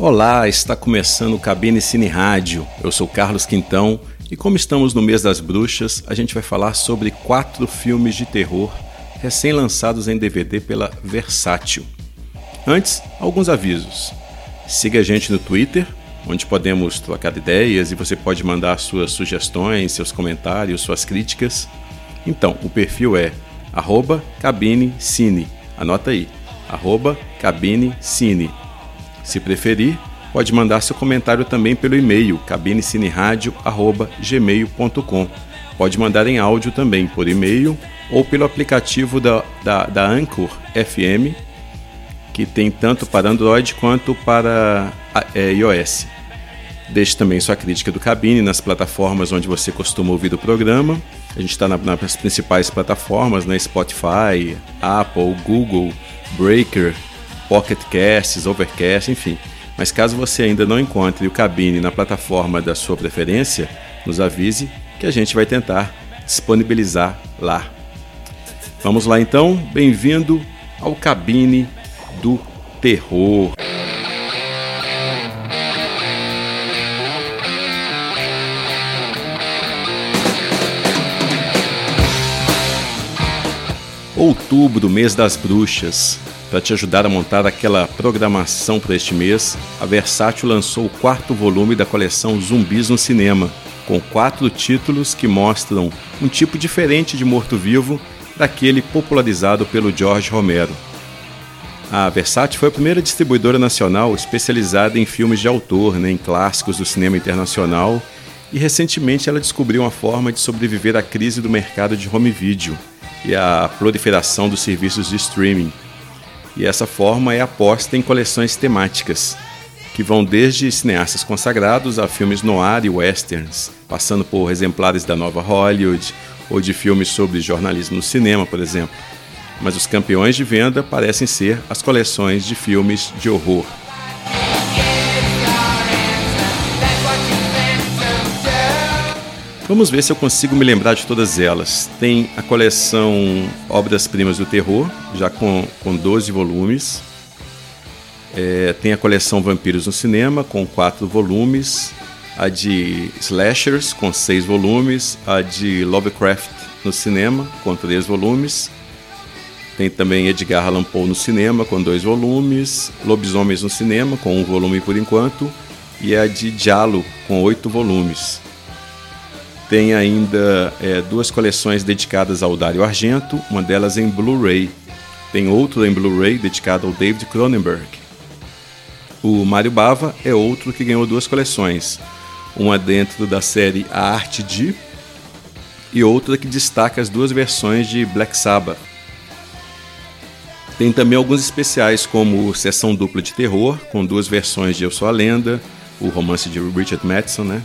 Olá, está começando o Cabine Cine Rádio. Eu sou Carlos Quintão e como estamos no mês das bruxas, a gente vai falar sobre quatro filmes de terror recém-lançados em DVD pela Versátil. Antes, alguns avisos. Siga a gente no Twitter, onde podemos trocar ideias e você pode mandar suas sugestões, seus comentários, suas críticas. Então, o perfil é arroba cabinecine. Anota aí, arroba cabinecine. Se preferir, pode mandar seu comentário também pelo e-mail cabinecineradio.gmail.com. Pode mandar em áudio também por e-mail ou pelo aplicativo da, da, da Anchor FM, que tem tanto para Android quanto para é, iOS. Deixe também sua crítica do Cabine nas plataformas onde você costuma ouvir o programa. A gente está na, nas principais plataformas, né? Spotify, Apple, Google, Breaker, Pocket Casts, Overcast, enfim. Mas caso você ainda não encontre o Cabine na plataforma da sua preferência, nos avise que a gente vai tentar disponibilizar lá. Vamos lá então, bem-vindo ao Cabine do Terror. Outubro, mês das bruxas. Para te ajudar a montar aquela programação para este mês, a Versátil lançou o quarto volume da coleção Zumbis no Cinema, com quatro títulos que mostram um tipo diferente de morto-vivo daquele popularizado pelo George Romero. A Versátil foi a primeira distribuidora nacional especializada em filmes de autor, né, em clássicos do cinema internacional, e recentemente ela descobriu uma forma de sobreviver à crise do mercado de home video e à proliferação dos serviços de streaming e essa forma é aposta em coleções temáticas, que vão desde cineastas consagrados a filmes noir e westerns, passando por exemplares da nova Hollywood ou de filmes sobre jornalismo no cinema, por exemplo. Mas os campeões de venda parecem ser as coleções de filmes de horror. Vamos ver se eu consigo me lembrar de todas elas. Tem a coleção Obras-Primas do Terror, já com, com 12 volumes. É, tem a coleção Vampiros no Cinema, com 4 volumes. A de Slashers, com 6 volumes. A de Lovecraft no Cinema, com 3 volumes. Tem também Edgar Allan Poe no cinema, com dois volumes, Lobisomens no cinema, com um volume por enquanto, e a de Diallo, com oito volumes. Tem ainda é, duas coleções dedicadas ao Dario Argento, uma delas em Blu-ray. Tem outra em Blu-ray dedicada ao David Cronenberg. O Mário Bava é outro que ganhou duas coleções, uma dentro da série A Arte de e outra que destaca as duas versões de Black Sabbath. Tem também alguns especiais como Sessão Dupla de Terror, com duas versões de Eu Sou a Lenda, o romance de Richard Madison, né?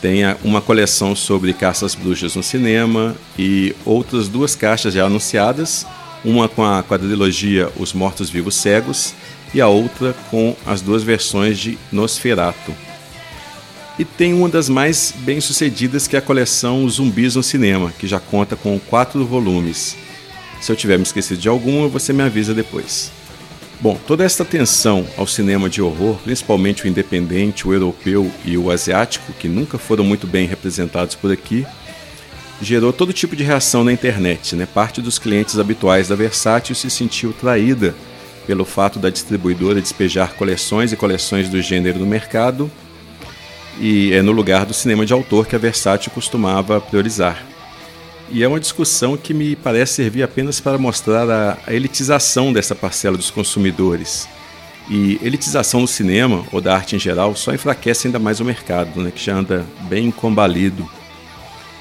Tem uma coleção sobre caças bruxas no cinema e outras duas caixas já anunciadas, uma com a quadrilogia Os Mortos Vivos Cegos e a outra com as duas versões de Nosferato. E tem uma das mais bem-sucedidas que é a coleção Zumbis no Cinema, que já conta com quatro volumes. Se eu tiver me esquecido de alguma, você me avisa depois. Bom, toda essa atenção ao cinema de horror, principalmente o independente, o europeu e o asiático, que nunca foram muito bem representados por aqui, gerou todo tipo de reação na internet. Né? Parte dos clientes habituais da Versátil se sentiu traída pelo fato da distribuidora despejar coleções e coleções do gênero no mercado e é no lugar do cinema de autor que a Versátil costumava priorizar. E é uma discussão que me parece servir apenas para mostrar a, a elitização dessa parcela dos consumidores. E elitização do cinema ou da arte em geral só enfraquece ainda mais o mercado, né, que já anda bem combalido.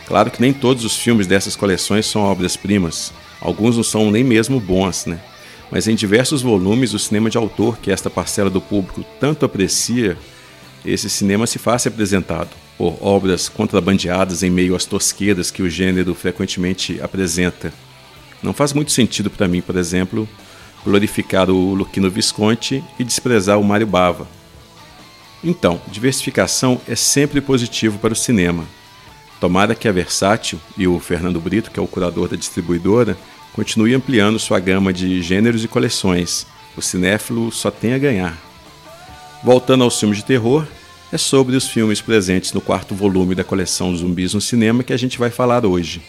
Claro que nem todos os filmes dessas coleções são obras-primas, alguns não são nem mesmo bons, né? Mas em diversos volumes, o cinema de autor que esta parcela do público tanto aprecia, esse cinema se faz apresentado por obras contrabandeadas em meio às tosqueiras que o gênero frequentemente apresenta. Não faz muito sentido para mim, por exemplo, glorificar o Luquino Visconti e desprezar o Mário Bava. Então, diversificação é sempre positivo para o cinema. Tomara que a Versátil e o Fernando Brito, que é o curador da distribuidora, continue ampliando sua gama de gêneros e coleções. O cinéfilo só tem a ganhar. Voltando aos filmes de terror, é sobre os filmes presentes no quarto volume da coleção Zumbis no Cinema que a gente vai falar hoje.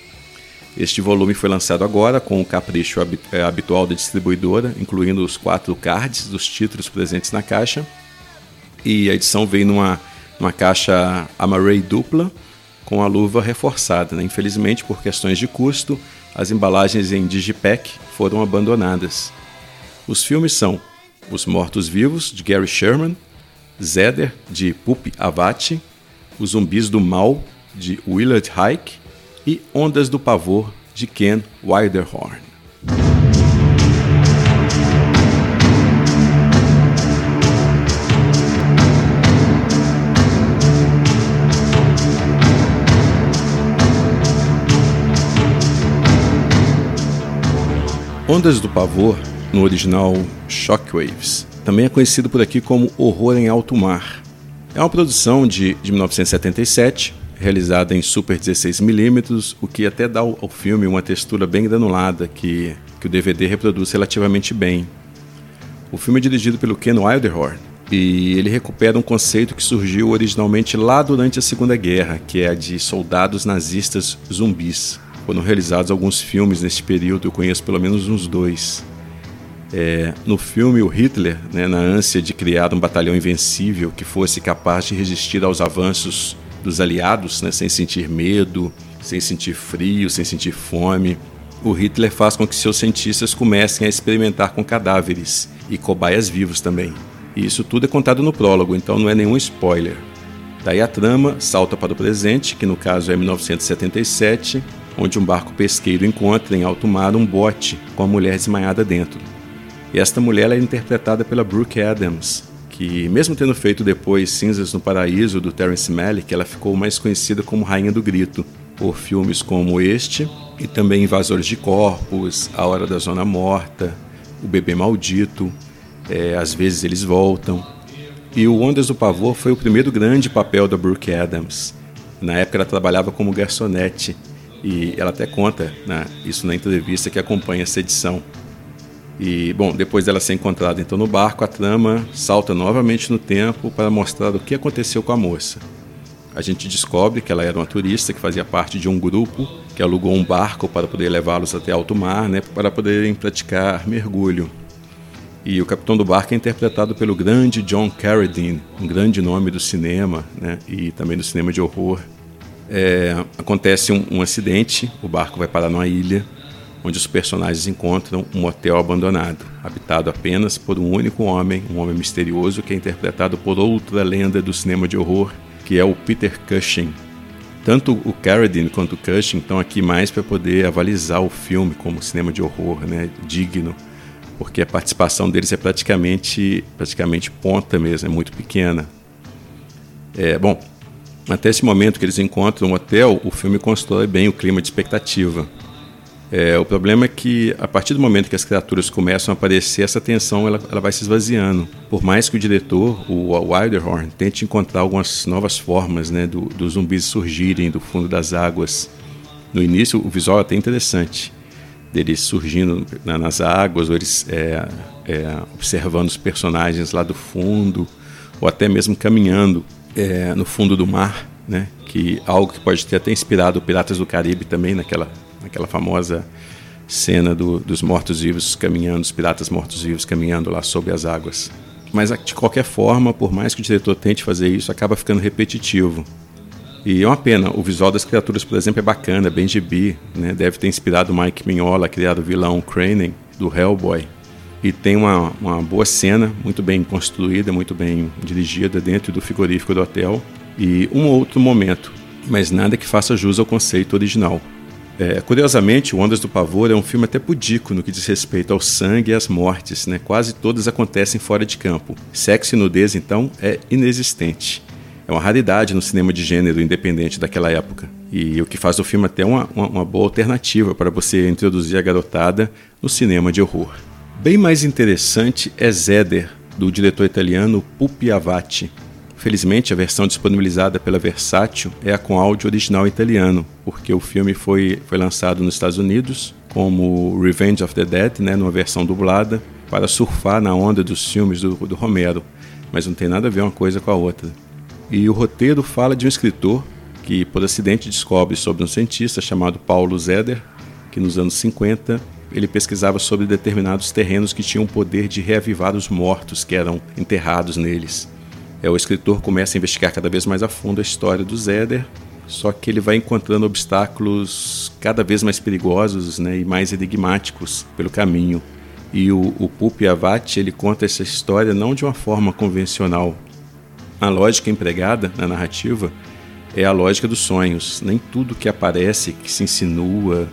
Este volume foi lançado agora com o capricho é, habitual da distribuidora, incluindo os quatro cards dos títulos presentes na caixa. E a edição veio numa, numa caixa Amaray dupla com a luva reforçada. Né? Infelizmente, por questões de custo, as embalagens em Digipack foram abandonadas. Os filmes são Os Mortos-Vivos, de Gary Sherman, Zeder, de Pupi Avati, Os Zumbis do Mal, de Willard Hike e Ondas do Pavor, de Ken Wilderhorn. Ondas do Pavor, no original Shockwaves, também é conhecido por aqui como Horror em Alto Mar. É uma produção de, de 1977 realizada em Super 16mm, o que até dá ao filme uma textura bem granulada que, que o DVD reproduz relativamente bem. O filme é dirigido pelo Ken Wilderhorn e ele recupera um conceito que surgiu originalmente lá durante a Segunda Guerra, que é a de soldados nazistas zumbis. Foram realizados alguns filmes nesse período, eu conheço pelo menos uns dois. É, no filme, o Hitler, né, na ânsia de criar um batalhão invencível que fosse capaz de resistir aos avanços dos aliados, né, sem sentir medo, sem sentir frio, sem sentir fome. O Hitler faz com que seus cientistas comecem a experimentar com cadáveres e cobaias vivos também. E isso tudo é contado no prólogo, então não é nenhum spoiler. Daí a trama salta para o presente, que no caso é 1977, onde um barco pesqueiro encontra em alto mar um bote com a mulher desmaiada dentro. E esta mulher é interpretada pela Brooke Adams, que, mesmo tendo feito depois Cinzas no Paraíso do Terence Malick, ela ficou mais conhecida como Rainha do Grito, por filmes como este e também Invasores de Corpos, A Hora da Zona Morta, O Bebê Maldito, é, Às vezes Eles Voltam. E o Ondas do Pavor foi o primeiro grande papel da Brooke Adams. Na época ela trabalhava como garçonete e ela até conta né, isso na entrevista que acompanha essa edição. E, bom, depois dela ser encontrada então no barco, a trama salta novamente no tempo para mostrar o que aconteceu com a moça. A gente descobre que ela era uma turista que fazia parte de um grupo que alugou um barco para poder levá-los até alto mar, né, para poderem praticar mergulho. E o capitão do barco é interpretado pelo grande John Carradine, um grande nome do cinema né, e também do cinema de horror. É, acontece um, um acidente, o barco vai parar numa ilha onde os personagens encontram um hotel abandonado, habitado apenas por um único homem, um homem misterioso que é interpretado por outra lenda do cinema de horror, que é o Peter Cushing. Tanto o Carradine quanto o Cushing estão aqui mais para poder avalizar o filme como cinema de horror, né, digno, porque a participação deles é praticamente, praticamente ponta mesmo, é muito pequena. É, bom, até esse momento que eles encontram um hotel, o filme constrói bem o clima de expectativa. É, o problema é que a partir do momento que as criaturas começam a aparecer, essa tensão ela, ela vai se esvaziando. Por mais que o diretor, o Wilderhorn, tente encontrar algumas novas formas né, do, dos zumbis surgirem do fundo das águas. No início, o visual é até interessante, deles surgindo na, nas águas, ou eles é, é, observando os personagens lá do fundo, ou até mesmo caminhando é, no fundo do mar, né, que algo que pode ter até inspirado Piratas do Caribe também naquela aquela famosa cena do, dos mortos-vivos caminhando, os piratas mortos-vivos caminhando lá sobre as águas. Mas de qualquer forma, por mais que o diretor tente fazer isso, acaba ficando repetitivo. E é uma pena, o visual das criaturas, por exemplo, é bacana, bem gibi, né? deve ter inspirado Mike Mignola a criar o vilão Crane do Hellboy. E tem uma, uma boa cena, muito bem construída, muito bem dirigida dentro do frigorífico do hotel. E um outro momento, mas nada que faça jus ao conceito original. É, curiosamente, o Ondas do Pavor é um filme até pudico no que diz respeito ao sangue e às mortes, né? Quase todas acontecem fora de campo. Sexo e nudez, então, é inexistente. É uma raridade no cinema de gênero independente daquela época. E o que faz o filme até uma, uma, uma boa alternativa para você introduzir a garotada no cinema de horror. Bem mais interessante é Zeder, do diretor italiano Pupi Avati, Felizmente, a versão disponibilizada pela Versátil é a com áudio original italiano, porque o filme foi, foi lançado nos Estados Unidos como Revenge of the Dead, né, numa versão dublada, para surfar na onda dos filmes do, do Romero. mas não tem nada a ver uma coisa com a outra. E o roteiro fala de um escritor que, por acidente, descobre sobre um cientista chamado Paulo Zeder, que nos anos 50 ele pesquisava sobre determinados terrenos que tinham o poder de reavivar os mortos que eram enterrados neles. É, o escritor começa a investigar cada vez mais a fundo a história do Zeder, só que ele vai encontrando obstáculos cada vez mais perigosos né, e mais enigmáticos pelo caminho. E o, o Pupi Avati ele conta essa história não de uma forma convencional. A lógica empregada na narrativa é a lógica dos sonhos. Nem tudo que aparece, que se insinua,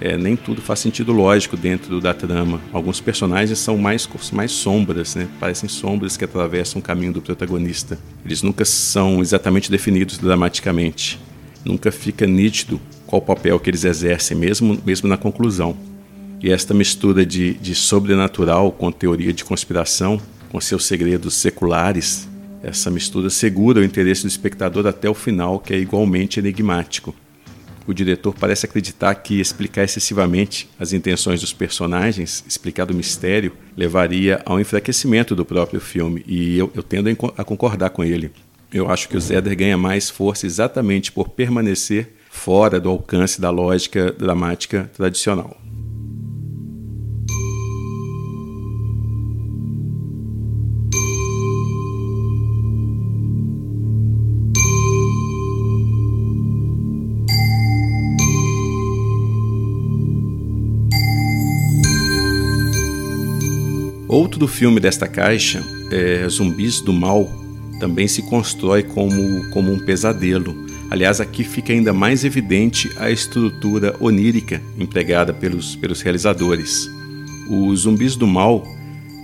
é, nem tudo faz sentido lógico dentro da trama. Alguns personagens são mais, mais sombras, né? parecem sombras que atravessam o caminho do protagonista. Eles nunca são exatamente definidos dramaticamente. Nunca fica nítido qual papel que eles exercem, mesmo, mesmo na conclusão. E esta mistura de, de sobrenatural com teoria de conspiração, com seus segredos seculares, essa mistura segura o interesse do espectador até o final, que é igualmente enigmático. O diretor parece acreditar que explicar excessivamente as intenções dos personagens, explicar o mistério, levaria ao enfraquecimento do próprio filme, e eu, eu tendo a concordar com ele. Eu acho que o Zeder ganha mais força exatamente por permanecer fora do alcance da lógica dramática tradicional. Outro filme desta caixa, é Zumbis do Mal, também se constrói como, como um pesadelo. Aliás, aqui fica ainda mais evidente a estrutura onírica empregada pelos, pelos realizadores. O Zumbis do Mal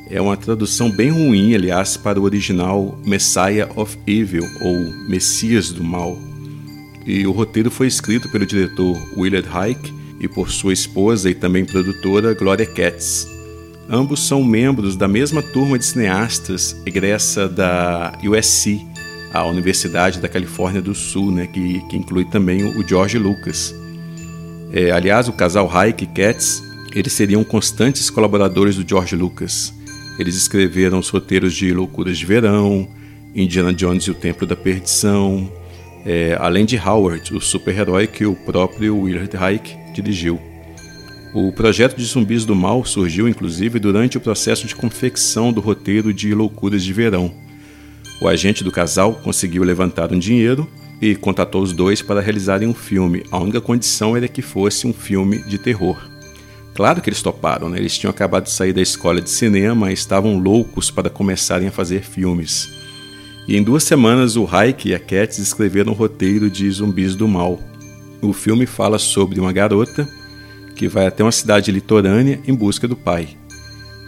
é uma tradução bem ruim, aliás, para o original Messiah of Evil, ou Messias do Mal. E o roteiro foi escrito pelo diretor Willard Huyck e por sua esposa e também produtora Gloria Katz. Ambos são membros da mesma turma de cineastas egressa da USC, a Universidade da Califórnia do Sul, né, que, que inclui também o George Lucas. É, aliás, o casal Hayek e Katz, eles seriam constantes colaboradores do George Lucas. Eles escreveram os roteiros de Loucuras de Verão, Indiana Jones e o Templo da Perdição, é, além de Howard, o super-herói que o próprio Willard Hayek dirigiu. O projeto de Zumbis do Mal surgiu inclusive durante o processo de confecção do roteiro de Loucuras de Verão. O agente do casal conseguiu levantar um dinheiro e contatou os dois para realizarem um filme. A única condição era que fosse um filme de terror. Claro que eles toparam, né? eles tinham acabado de sair da escola de cinema e estavam loucos para começarem a fazer filmes. E em duas semanas o Hayek e a Katz escreveram o roteiro de Zumbis do Mal. O filme fala sobre uma garota que vai até uma cidade litorânea em busca do pai.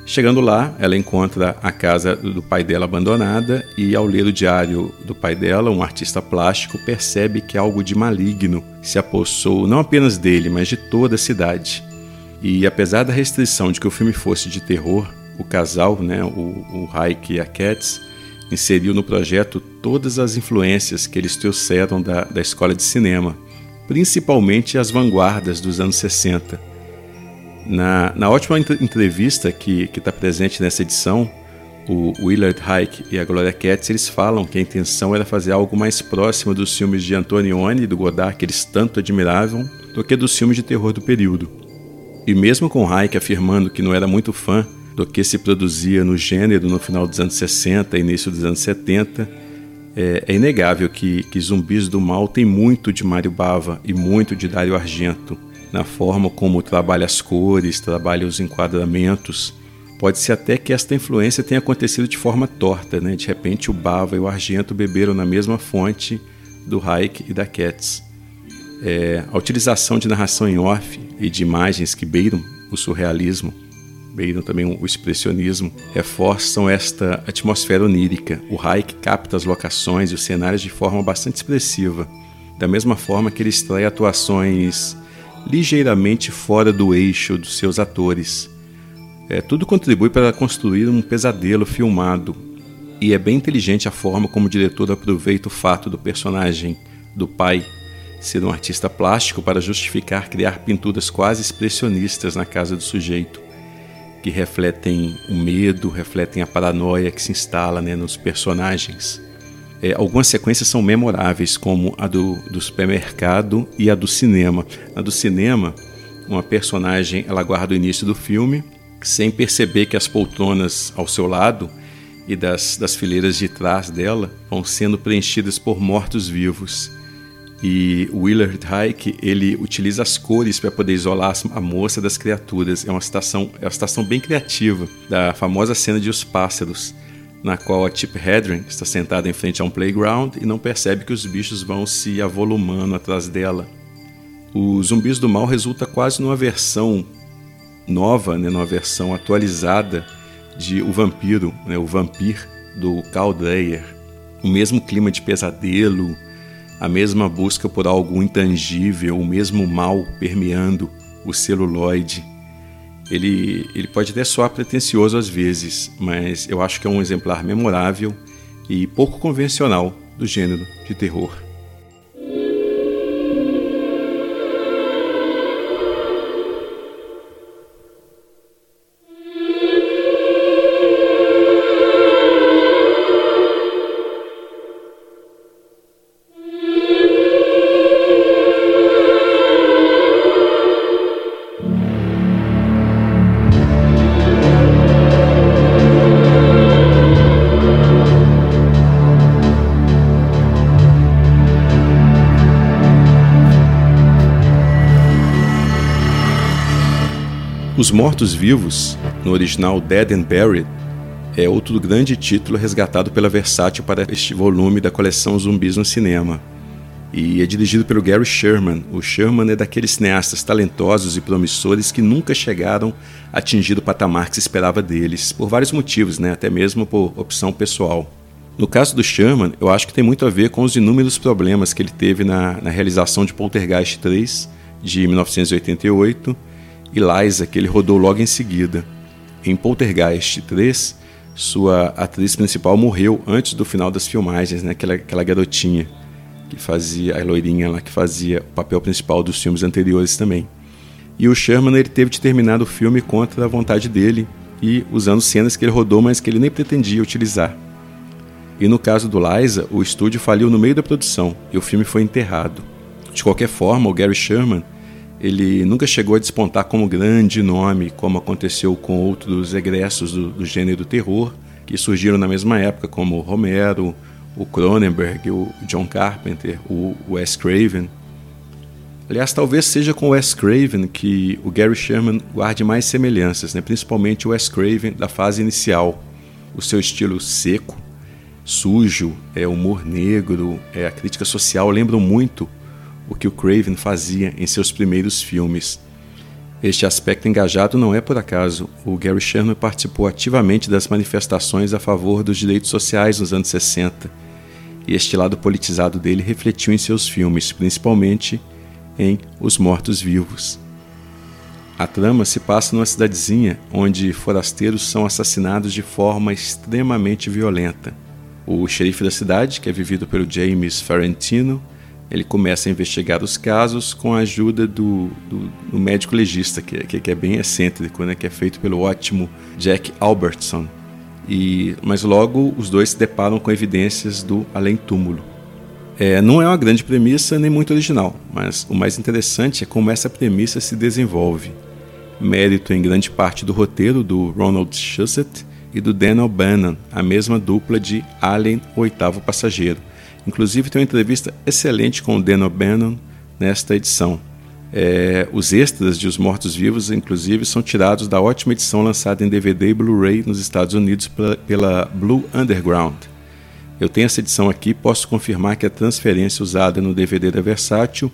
Chegando lá, ela encontra a casa do pai dela abandonada e, ao ler o diário do pai dela, um artista plástico percebe que algo de maligno se apossou não apenas dele, mas de toda a cidade. E apesar da restrição de que o filme fosse de terror, o casal, né, o, o Hayek e a Katz, inseriu no projeto todas as influências que eles trouxeram da, da escola de cinema principalmente as vanguardas dos anos 60. Na, na ótima entrevista que está presente nessa edição, o Willard Hayek e a Gloria Katz eles falam que a intenção era fazer algo mais próximo dos filmes de Antonioni e do Godard que eles tanto admiravam do que dos filmes de terror do período. E mesmo com Hayek afirmando que não era muito fã do que se produzia no gênero no final dos anos 60 e início dos anos 70, é, é, inegável que, que Zumbis do Mal tem muito de Mário Bava e muito de Dario Argento, na forma como trabalha as cores, trabalha os enquadramentos. Pode ser até que esta influência tenha acontecido de forma torta, né? De repente o Bava e o Argento beberam na mesma fonte do Hayek e da Katz. É, a utilização de narração em off e de imagens que beiram o surrealismo beiram também o expressionismo, reforçam esta atmosfera onírica. O Hayek capta as locações e os cenários de forma bastante expressiva, da mesma forma que ele extrai atuações ligeiramente fora do eixo dos seus atores. É, tudo contribui para construir um pesadelo filmado, e é bem inteligente a forma como o diretor aproveita o fato do personagem, do pai, ser um artista plástico para justificar criar pinturas quase expressionistas na casa do sujeito que refletem o medo, refletem a paranoia que se instala né, nos personagens. É, algumas sequências são memoráveis, como a do, do supermercado e a do cinema. A do cinema, uma personagem ela guarda o início do filme, sem perceber que as poltronas ao seu lado e das, das fileiras de trás dela vão sendo preenchidas por mortos-vivos. E Willard Huyck, ele utiliza as cores para poder isolar a moça das criaturas. É uma citação, é uma citação bem criativa da famosa cena de Os Pássaros, na qual a Chip Hedren está sentada em frente a um playground e não percebe que os bichos vão se avolumando atrás dela. O Zumbis do Mal resulta quase numa versão nova, né, numa versão atualizada de O Vampiro, né, o Vampir do Carl Dreyer. O mesmo clima de pesadelo, a mesma busca por algo intangível, o mesmo mal permeando o celuloide. Ele, ele pode até soar pretensioso às vezes, mas eu acho que é um exemplar memorável e pouco convencional do gênero de terror. Mortos-Vivos, no original Dead and Buried, é outro grande título resgatado pela Versátil para este volume da coleção Zumbis no Cinema. E é dirigido pelo Gary Sherman. O Sherman é daqueles cineastas talentosos e promissores que nunca chegaram a atingir o patamar que se esperava deles, por vários motivos, né? até mesmo por opção pessoal. No caso do Sherman, eu acho que tem muito a ver com os inúmeros problemas que ele teve na, na realização de Poltergeist 3, de 1988, e Liza, que ele rodou logo em seguida. Em Poltergeist 3, sua atriz principal morreu antes do final das filmagens, né? aquela, aquela garotinha que fazia, a loirinha lá que fazia o papel principal dos filmes anteriores também. E o Sherman ele teve de terminar o filme contra a vontade dele e usando cenas que ele rodou, mas que ele nem pretendia utilizar. E no caso do Liza, o estúdio faliu no meio da produção e o filme foi enterrado. De qualquer forma, o Gary Sherman ele nunca chegou a despontar como grande nome, como aconteceu com outros egressos do, do gênero terror, que surgiram na mesma época, como Romero, o Cronenberg, o John Carpenter, o Wes Craven. Aliás, talvez seja com Wes Craven que o Gary Sherman guarde mais semelhanças, né? principalmente o Wes Craven da fase inicial. O seu estilo seco, sujo, é humor negro, é a crítica social lembram muito o que o Craven fazia em seus primeiros filmes. Este aspecto engajado não é por acaso. O Gary Sherman participou ativamente das manifestações a favor dos direitos sociais nos anos 60, e este lado politizado dele refletiu em seus filmes, principalmente em Os Mortos-Vivos. A trama se passa numa cidadezinha onde forasteiros são assassinados de forma extremamente violenta. O xerife da cidade, que é vivido pelo James Ferrentino, ele começa a investigar os casos com a ajuda do, do, do médico legista, que, que, que, é bem excêntrico, né, que é feito pelo ótimo Jack Albertson. E, mas logo os dois se deparam com evidências do além-túmulo. É, não é uma grande premissa nem muito original, mas o mais interessante é como essa premissa se desenvolve. Mérito em grande parte do roteiro do Ronald Shusett e do Dan O'Bannon, a mesma dupla de Alien, o oitavo passageiro, Inclusive tem uma entrevista excelente com o Dan O'Bannon nesta edição. É, os extras de Os Mortos-Vivos, inclusive, são tirados da ótima edição lançada em DVD e Blu-ray nos Estados Unidos pela, pela Blue Underground. Eu tenho essa edição aqui e posso confirmar que a transferência usada no DVD da Versátil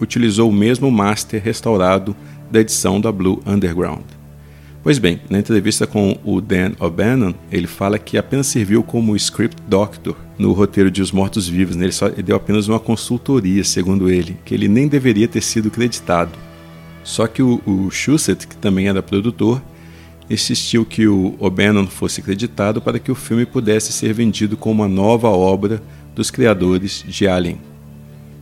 utilizou o mesmo master restaurado da edição da Blue Underground. Pois bem, na entrevista com o Dan O'Bannon, ele fala que apenas serviu como script doctor no roteiro de Os Mortos-Vivos. Né? Ele só deu apenas uma consultoria, segundo ele, que ele nem deveria ter sido creditado. Só que o, o que também era produtor, insistiu que o O'Bannon fosse creditado para que o filme pudesse ser vendido como uma nova obra dos criadores de Alien.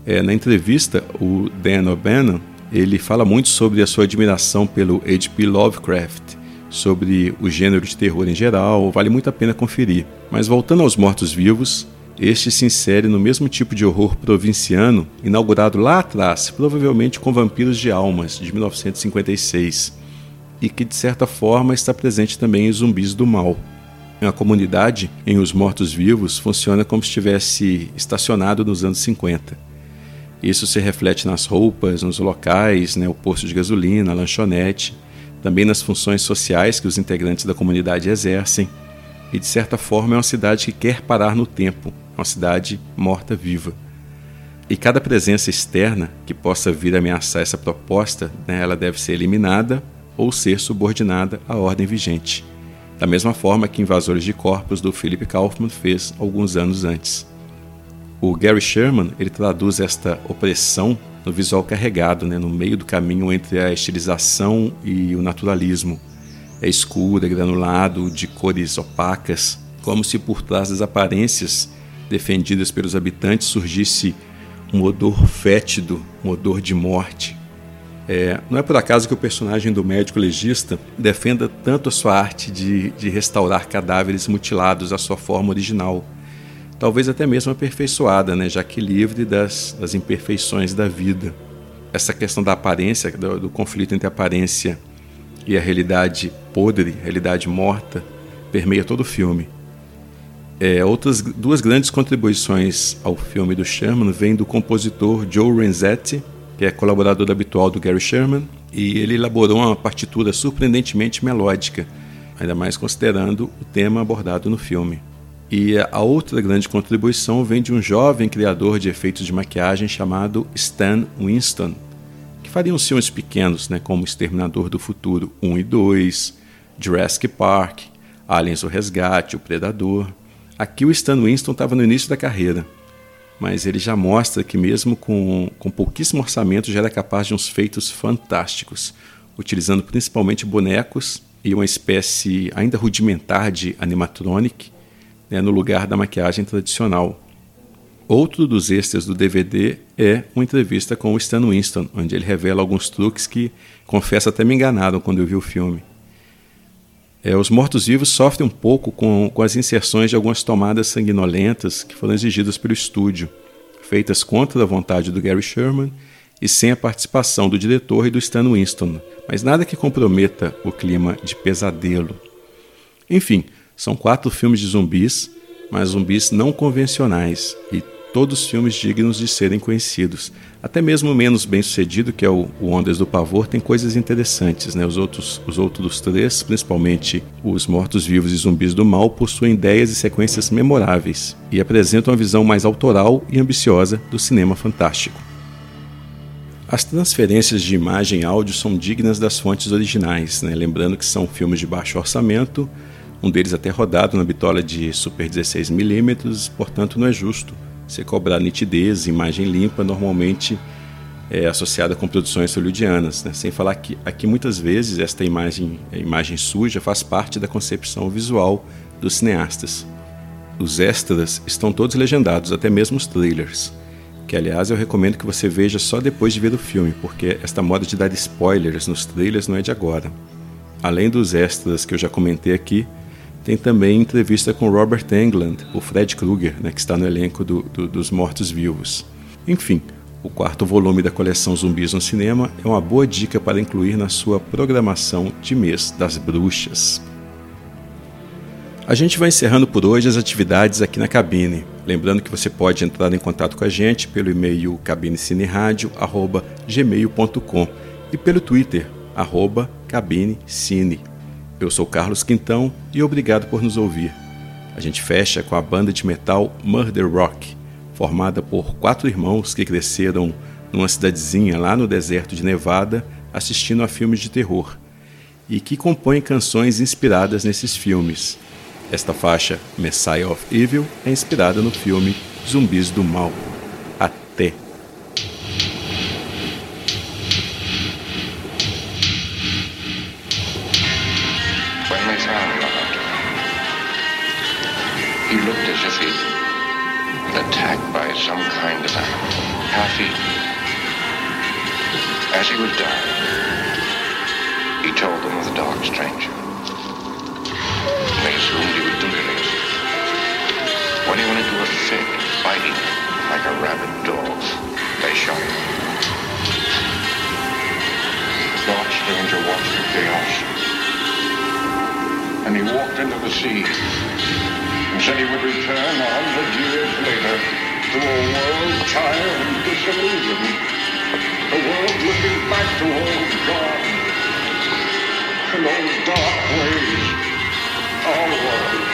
É, na entrevista, o Dan O'Bannon ele fala muito sobre a sua admiração pelo H.P. Lovecraft sobre o gênero de terror em geral, vale muito a pena conferir. Mas voltando aos mortos-vivos, este se insere no mesmo tipo de horror provinciano, inaugurado lá atrás, provavelmente com Vampiros de Almas, de 1956, e que de certa forma está presente também em Zumbis do Mal. A comunidade em Os Mortos-Vivos funciona como se estivesse estacionado nos anos 50. Isso se reflete nas roupas, nos locais, né, o posto de gasolina, a lanchonete, também nas funções sociais que os integrantes da comunidade exercem. E de certa forma é uma cidade que quer parar no tempo, uma cidade morta-viva. E cada presença externa que possa vir ameaçar essa proposta, né, ela deve ser eliminada ou ser subordinada à ordem vigente, da mesma forma que Invasores de Corpos do Philip Kaufman fez alguns anos antes. O Gary Sherman ele traduz esta opressão no visual carregado, né, no meio do caminho entre a estilização e o naturalismo. É escuro, é granulado, de cores opacas, como se por trás das aparências defendidas pelos habitantes surgisse um odor fétido, um odor de morte. É, não é por acaso que o personagem do médico legista defenda tanto a sua arte de, de restaurar cadáveres mutilados à sua forma original talvez até mesmo aperfeiçoada, né, já que livre das, das imperfeições da vida. Essa questão da aparência, do, do conflito entre a aparência e a realidade podre, realidade morta, permeia todo o filme. É, outras duas grandes contribuições ao filme do Sherman vêm do compositor Joe Renzetti, que é colaborador habitual do Gary Sherman, e ele elaborou uma partitura surpreendentemente melódica, ainda mais considerando o tema abordado no filme. E a outra grande contribuição vem de um jovem criador de efeitos de maquiagem chamado Stan Winston, que faria uns filmes pequenos, né, como Exterminador do Futuro 1 e 2, Jurassic Park, Aliens o Resgate, O Predador. Aqui o Stan Winston estava no início da carreira, mas ele já mostra que mesmo com, com pouquíssimo orçamento já era capaz de uns feitos fantásticos, utilizando principalmente bonecos e uma espécie ainda rudimentar de animatronic, né, no lugar da maquiagem tradicional. Outro dos extras do DVD é uma entrevista com o Stan Winston, onde ele revela alguns truques que, confesso, até me enganaram quando eu vi o filme. É, os mortos-vivos sofrem um pouco com, com as inserções de algumas tomadas sanguinolentas que foram exigidas pelo estúdio, feitas contra a vontade do Gary Sherman e sem a participação do diretor e do Stan Winston, mas nada que comprometa o clima de pesadelo. Enfim, são quatro filmes de zumbis, mas zumbis não convencionais e todos filmes dignos de serem conhecidos. Até mesmo o menos bem sucedido, que é o, o Ondas do Pavor, tem coisas interessantes. Né? Os, outros, os outros três, principalmente os Mortos-Vivos e Zumbis do Mal, possuem ideias e sequências memoráveis e apresentam uma visão mais autoral e ambiciosa do cinema fantástico. As transferências de imagem e áudio são dignas das fontes originais, né? lembrando que são filmes de baixo orçamento, um deles até rodado na bitola de Super 16mm, portanto não é justo você cobrar nitidez, imagem limpa, normalmente é associada com produções hollywoodianas. Né? Sem falar que aqui muitas vezes esta imagem, imagem suja faz parte da concepção visual dos cineastas. Os extras estão todos legendados, até mesmo os trailers, que aliás eu recomendo que você veja só depois de ver o filme, porque esta moda de dar spoilers nos trailers não é de agora. Além dos extras que eu já comentei aqui, tem também entrevista com Robert Englund, o Fred Krueger, né, que está no elenco do, do, dos Mortos-Vivos. Enfim, o quarto volume da coleção Zumbis no Cinema é uma boa dica para incluir na sua programação de mês das bruxas. A gente vai encerrando por hoje as atividades aqui na cabine. Lembrando que você pode entrar em contato com a gente pelo e-mail cabinecineradio.gmail.com e pelo Twitter, arroba cabinecine. Eu sou Carlos Quintão e obrigado por nos ouvir. A gente fecha com a banda de metal Murder Rock, formada por quatro irmãos que cresceram numa cidadezinha lá no deserto de Nevada assistindo a filmes de terror e que compõem canções inspiradas nesses filmes. Esta faixa, Messiah of Evil, é inspirada no filme Zumbis do Mal. Até! As he was dying, he told them of the dark stranger They assumed he was delirious. When he went into a fit, biting like a rabid dog, they shot him. The dark Stranger watched the chaos. And he walked into the sea and said he would return a hundred years later to a world tired and disillusioned. World looking back to old God and old dark ways. Our world.